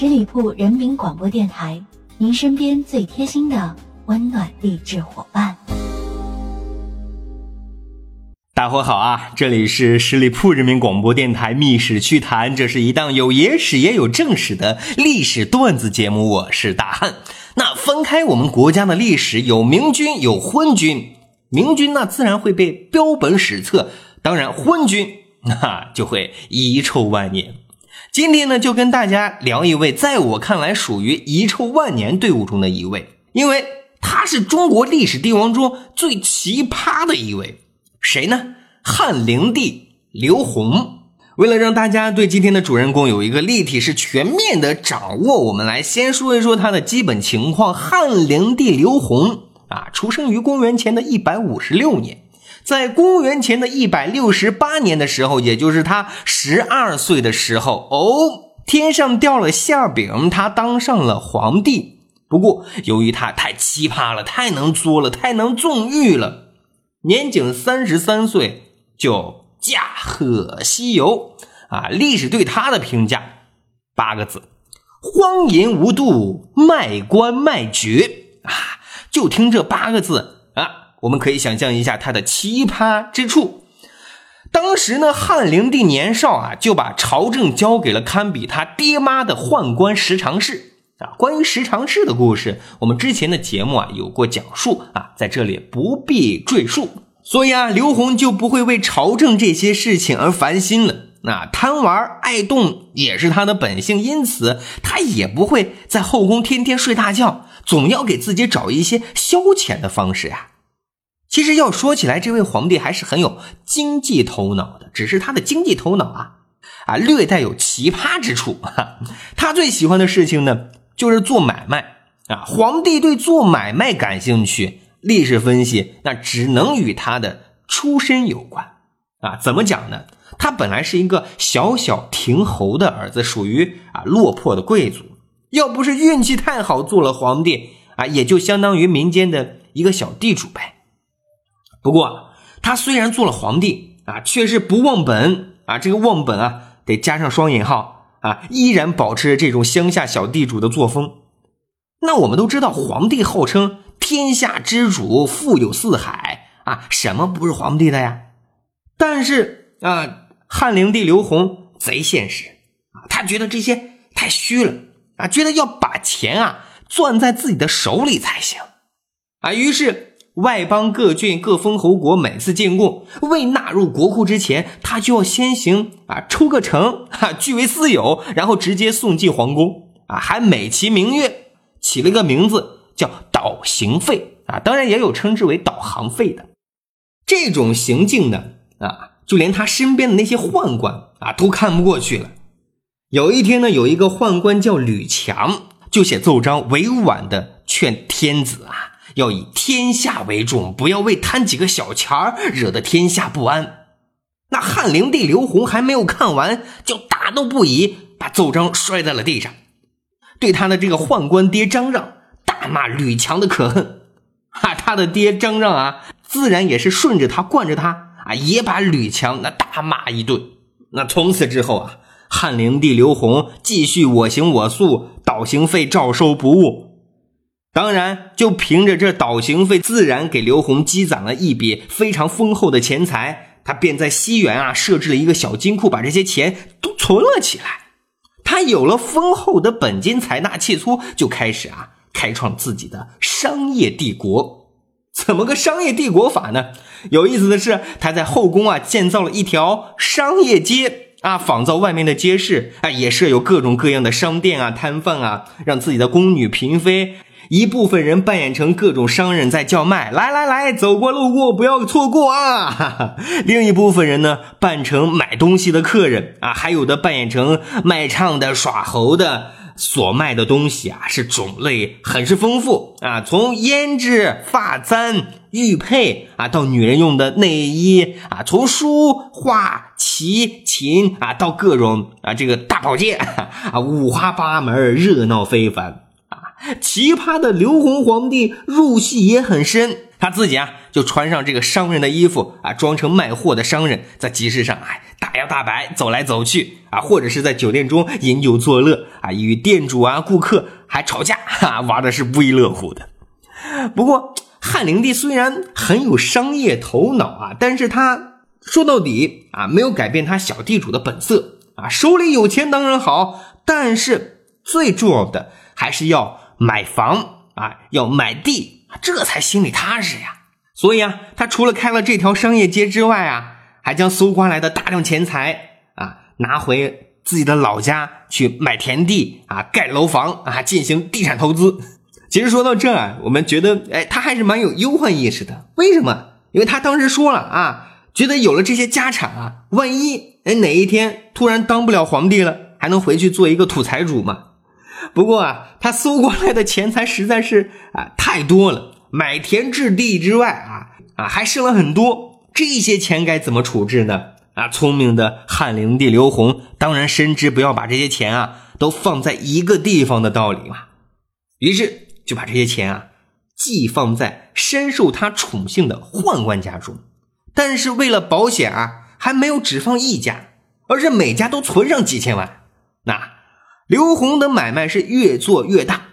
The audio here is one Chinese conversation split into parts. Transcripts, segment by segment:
十里铺人民广播电台，您身边最贴心的温暖励志伙伴。大伙好啊！这里是十里铺人民广播电台《密史趣谈》，这是一档有野史也有正史的历史段子节目。我是大汉。那翻开我们国家的历史，有明君，有昏君。明君那自然会被标本史册，当然昏君 那就会遗臭万年。今天呢，就跟大家聊一位，在我看来属于遗臭万年队伍中的一位，因为他是中国历史帝王中最奇葩的一位。谁呢？汉灵帝刘宏。为了让大家对今天的主人公有一个立体、式全面的掌握，我们来先说一说他的基本情况。汉灵帝刘宏啊，出生于公元前的一百五十六年，在公元前的一百六十八年的时候，也就是他十二岁的时候，哦，天上掉了馅饼，他当上了皇帝。不过，由于他太奇葩了，太能作了，太能纵欲了。年仅三十三岁就驾鹤西游啊！历史对他的评价八个字：荒淫无度，卖官卖爵啊！就听这八个字啊，我们可以想象一下他的奇葩之处。当时呢，汉灵帝年少啊，就把朝政交给了堪比他爹妈的宦官十常侍啊。关于十常侍的故事，我们之前的节目啊有过讲述啊，在这里不必赘述。所以啊，刘宏就不会为朝政这些事情而烦心了。那贪玩爱动也是他的本性，因此他也不会在后宫天天睡大觉，总要给自己找一些消遣的方式呀。其实要说起来，这位皇帝还是很有经济头脑的，只是他的经济头脑啊啊略带有奇葩之处。他最喜欢的事情呢，就是做买卖啊。皇帝对做买卖感兴趣。历史分析，那只能与他的出身有关啊？怎么讲呢？他本来是一个小小亭侯的儿子，属于啊落魄的贵族。要不是运气太好做了皇帝啊，也就相当于民间的一个小地主呗。不过他虽然做了皇帝啊，却是不忘本啊。这个忘本啊，得加上双引号啊，依然保持着这种乡下小地主的作风。那我们都知道，皇帝号称。天下之主，富有四海啊，什么不是皇帝的呀？但是啊，汉灵帝刘宏贼现实啊，他觉得这些太虚了啊，觉得要把钱啊攥在自己的手里才行啊。于是外邦各郡各封侯国每次进贡未纳入国库之前，他就要先行啊抽个成哈，据为私有，然后直接送进皇宫啊，还美其名曰起了一个名字。叫导行费啊，当然也有称之为导航费的这种行径呢啊，就连他身边的那些宦官啊都看不过去了。有一天呢，有一个宦官叫吕强，就写奏章委婉的劝天子啊，要以天下为重，不要为贪几个小钱儿惹得天下不安。那汉灵帝刘宏还没有看完，就大怒不已，把奏章摔在了地上，对他的这个宦官爹张让。大骂吕强的可恨，哈，他的爹张让啊，自然也是顺着他惯着他啊，也把吕强那大骂一顿。那从此之后啊，汉灵帝刘宏继续我行我素，倒行费照收不误。当然，就凭着这倒行费，自然给刘宏积攒了一笔非常丰厚的钱财。他便在西园啊设置了一个小金库，把这些钱都存了起来。他有了丰厚的本金，财大气粗，就开始啊。开创自己的商业帝国，怎么个商业帝国法呢？有意思的是，他在后宫啊建造了一条商业街啊，仿造外面的街市啊，也设有各种各样的商店啊、摊贩啊，让自己的宫女嫔妃一部分人扮演成各种商人，在叫卖，来来来，走过路过不要错过啊！另一部分人呢，扮成买东西的客人啊，还有的扮演成卖唱的、耍猴的。所卖的东西啊，是种类很是丰富啊，从胭脂、发簪、玉佩啊，到女人用的内衣啊，从书画、棋、琴啊，到各种啊这个大宝剑啊，五花八门，热闹非凡！奇葩的刘弘皇帝入戏也很深，他自己啊就穿上这个商人的衣服啊，装成卖货的商人，在集市上哎大摇大摆走来走去啊，或者是在酒店中饮酒作乐啊，与店主啊、顾客还吵架，哈，玩的是不亦乐乎的。不过汉灵帝虽然很有商业头脑啊，但是他说到底啊，没有改变他小地主的本色啊，手里有钱当然好，但是最重要的还是要买房啊，要买地。这才心里踏实呀。所以啊，他除了开了这条商业街之外啊，还将搜刮来的大量钱财啊拿回自己的老家去买田地啊、盖楼房啊，进行地产投资。其实说到这啊，我们觉得，哎，他还是蛮有忧患意识的。为什么？因为他当时说了啊，觉得有了这些家产啊，万一哎哪一天突然当不了皇帝了，还能回去做一个土财主嘛。不过啊，他搜刮来的钱财实在是啊太多了，买田置地之外啊啊还剩了很多，这些钱该怎么处置呢？啊，聪明的汉灵帝刘宏当然深知不要把这些钱啊都放在一个地方的道理嘛，于是就把这些钱啊寄放在深受他宠幸的宦官家中，但是为了保险啊，还没有只放一家，而是每家都存上几千万，那。刘洪的买卖是越做越大，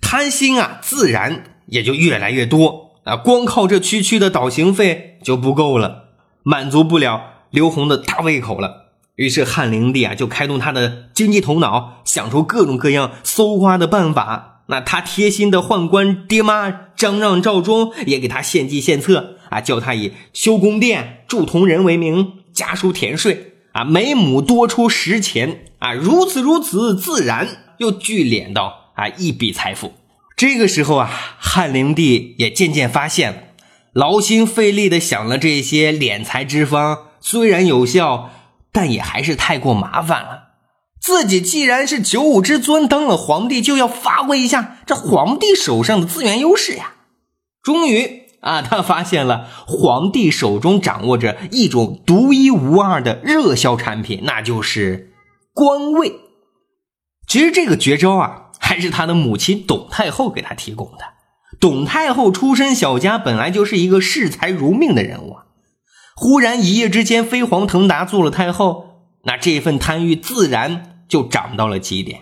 贪心啊，自然也就越来越多啊。光靠这区区的倒行费就不够了，满足不了刘洪的大胃口了。于是汉灵帝啊，就开动他的经济头脑，想出各种各样搜刮的办法。那他贴心的宦官爹妈张让、赵忠也给他献计献策啊，叫他以修宫殿、铸铜人为名，加收田税。啊，每亩多出十钱啊，如此如此，自然又聚敛到啊一笔财富。这个时候啊，汉灵帝也渐渐发现了，劳心费力的想了这些敛财之方，虽然有效，但也还是太过麻烦了。自己既然是九五之尊，当了皇帝，就要发挥一下这皇帝手上的资源优势呀。终于。啊，他发现了皇帝手中掌握着一种独一无二的热销产品，那就是官位。其实这个绝招啊，还是他的母亲董太后给他提供的。董太后出身小家，本来就是一个视财如命的人物啊。忽然一夜之间飞黄腾达做了太后，那这份贪欲自然就涨到了极点。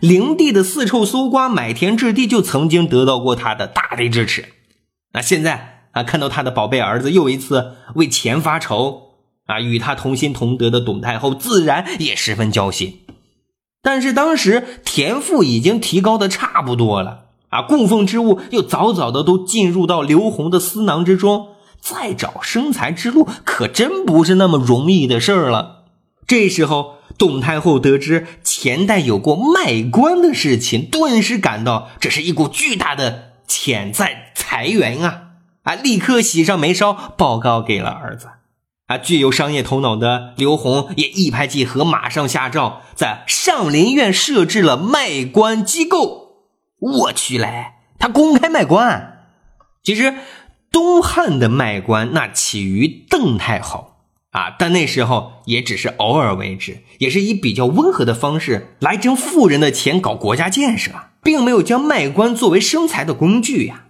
灵帝的四处搜刮、买田置地，就曾经得到过他的大力支持。那现在啊，看到他的宝贝儿子又一次为钱发愁啊，与他同心同德的董太后自然也十分焦心。但是当时田赋已经提高的差不多了啊，供奉之物又早早的都进入到刘宏的私囊之中，再找生财之路可真不是那么容易的事儿了。这时候，董太后得知前代有过卖官的事情，顿时感到这是一股巨大的潜在。财源啊啊！立刻喜上眉梢，报告给了儿子。啊，具有商业头脑的刘宏也一拍即合，马上下诏在上林苑设置了卖官机构。我去嘞，他公开卖官。其实东汉的卖官那起于邓太后啊，但那时候也只是偶尔为之，也是以比较温和的方式来挣富人的钱搞国家建设，并没有将卖官作为生财的工具呀。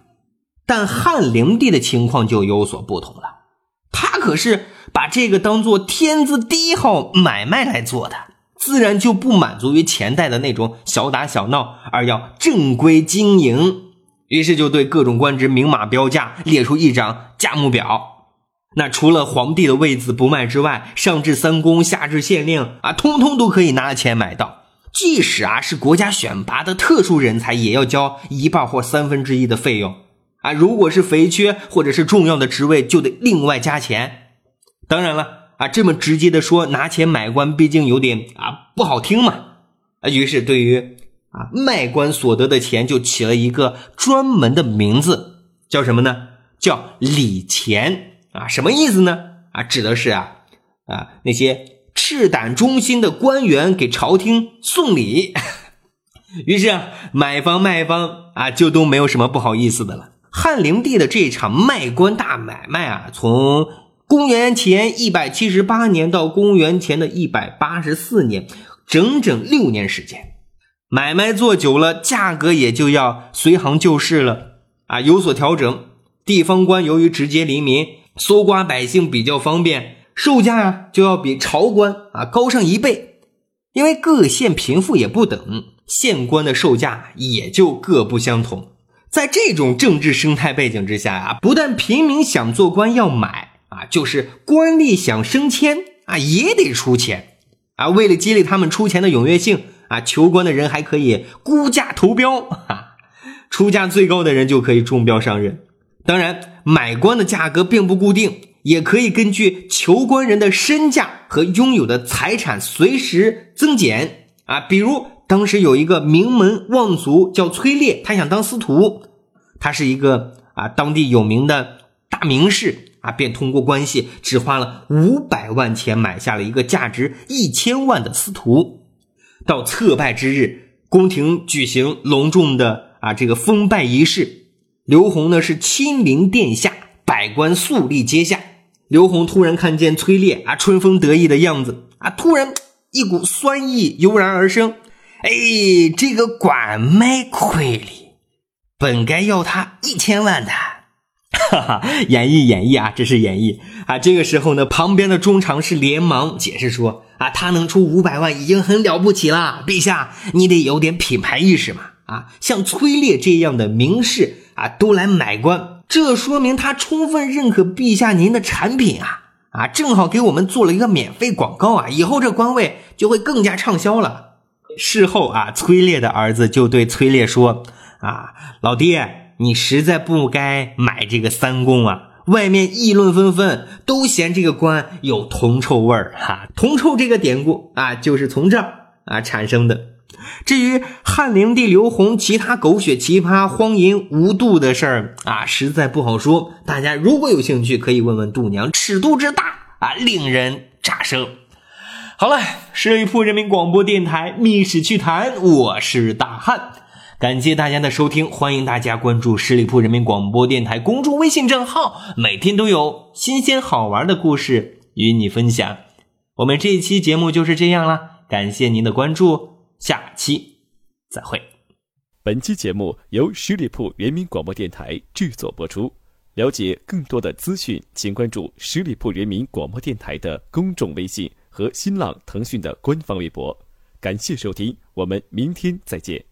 但汉灵帝的情况就有所不同了，他可是把这个当做天字第一号买卖来做的，自然就不满足于前代的那种小打小闹，而要正规经营。于是就对各种官职明码标价，列出一张价目表。那除了皇帝的位子不卖之外，上至三公，下至县令啊，通通都可以拿钱买到。即使啊是国家选拔的特殊人才，也要交一半或三分之一的费用。啊，如果是肥缺或者是重要的职位，就得另外加钱。当然了，啊，这么直接的说拿钱买官，毕竟有点啊不好听嘛。啊，于是对于啊卖官所得的钱，就起了一个专门的名字，叫什么呢？叫礼钱啊，什么意思呢？啊，指的是啊啊那些赤胆忠心的官员给朝廷送礼。于是啊，买方卖方啊就都没有什么不好意思的了。汉灵帝的这场卖官大买卖啊，从公元前一百七十八年到公元前的一百八十四年，整整六年时间。买卖做久了，价格也就要随行就市了啊，有所调整。地方官由于直接黎民，搜刮百姓比较方便，售价呀就要比朝官啊高上一倍。因为各县贫富也不等，县官的售价也就各不相同。在这种政治生态背景之下呀，不但平民想做官要买啊，就是官吏想升迁啊也得出钱啊。为了激励他们出钱的踊跃性啊，求官的人还可以估价投标哈，出价最高的人就可以中标上任。当然，买官的价格并不固定，也可以根据求官人的身价和拥有的财产随时增减啊。比如。当时有一个名门望族叫崔烈，他想当司徒，他是一个啊当地有名的大名士啊，便通过关系，只花了五百万钱买下了一个价值一千万的司徒。到册拜之日，宫廷举行隆重的啊这个封拜仪式，刘宏呢是亲临殿下，百官肃立阶下。刘宏突然看见崔烈啊春风得意的样子啊，突然一股酸意油然而生。哎，这个管卖亏了，本该要他一千万的。哈哈，演绎演绎啊，这是演绎啊。这个时候呢，旁边的中常侍连忙解释说：“啊，他能出五百万已经很了不起了，陛下你得有点品牌意识嘛。啊，像崔烈这样的名士啊，都来买官，这说明他充分认可陛下您的产品啊。啊，正好给我们做了一个免费广告啊，以后这官位就会更加畅销了。”事后啊，崔烈的儿子就对崔烈说：“啊，老爹，你实在不该买这个三公啊！外面议论纷纷，都嫌这个官有铜臭味儿哈。铜臭这个典故啊，就是从这儿啊产生的。至于汉灵帝刘宏其他狗血奇葩、荒淫无度的事儿啊，实在不好说。大家如果有兴趣，可以问问度娘，尺度之大啊，令人咋舌。”好了，十里铺人民广播电台《密史趣谈》，我是大汉，感谢大家的收听，欢迎大家关注十里铺人民广播电台公众微信账号，每天都有新鲜好玩的故事与你分享。我们这一期节目就是这样了，感谢您的关注，下期再会。本期节目由十里铺人民广播电台制作播出，了解更多的资讯，请关注十里铺人民广播电台的公众微信。和新浪、腾讯的官方微博，感谢收听，我们明天再见。